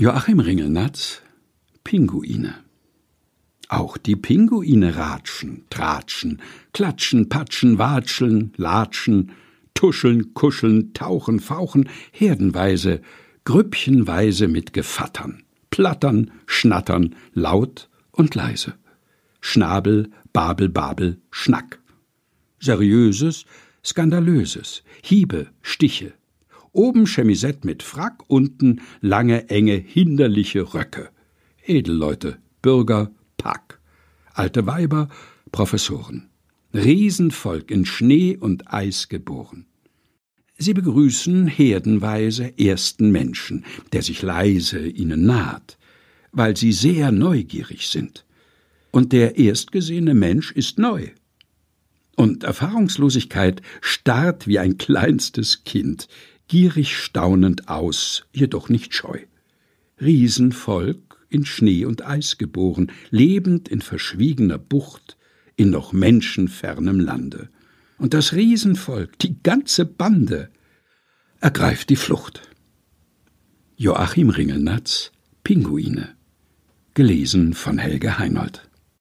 Joachim Ringelnatz Pinguine Auch die Pinguine ratschen, tratschen, klatschen, patschen, watscheln, latschen, tuscheln, kuscheln, tauchen, fauchen, herdenweise, grüppchenweise mit Gevattern, plattern, schnattern, laut und leise. Schnabel, Babel, Babel, Schnack. Seriöses, Skandalöses, Hiebe, Stiche, Oben Chemisett mit Frack, unten lange, enge, hinderliche Röcke. Edelleute, Bürger, Pack. Alte Weiber, Professoren. Riesenvolk in Schnee und Eis geboren. Sie begrüßen herdenweise ersten Menschen, der sich leise ihnen naht, weil sie sehr neugierig sind. Und der erstgesehene Mensch ist neu. Und Erfahrungslosigkeit starrt wie ein kleinstes Kind, gierig staunend aus, jedoch nicht scheu. Riesenvolk in Schnee und Eis geboren, lebend in verschwiegener Bucht, in noch menschenfernem Lande. Und das Riesenvolk, die ganze Bande, ergreift die Flucht. Joachim Ringelnatz Pinguine gelesen von Helge Heinold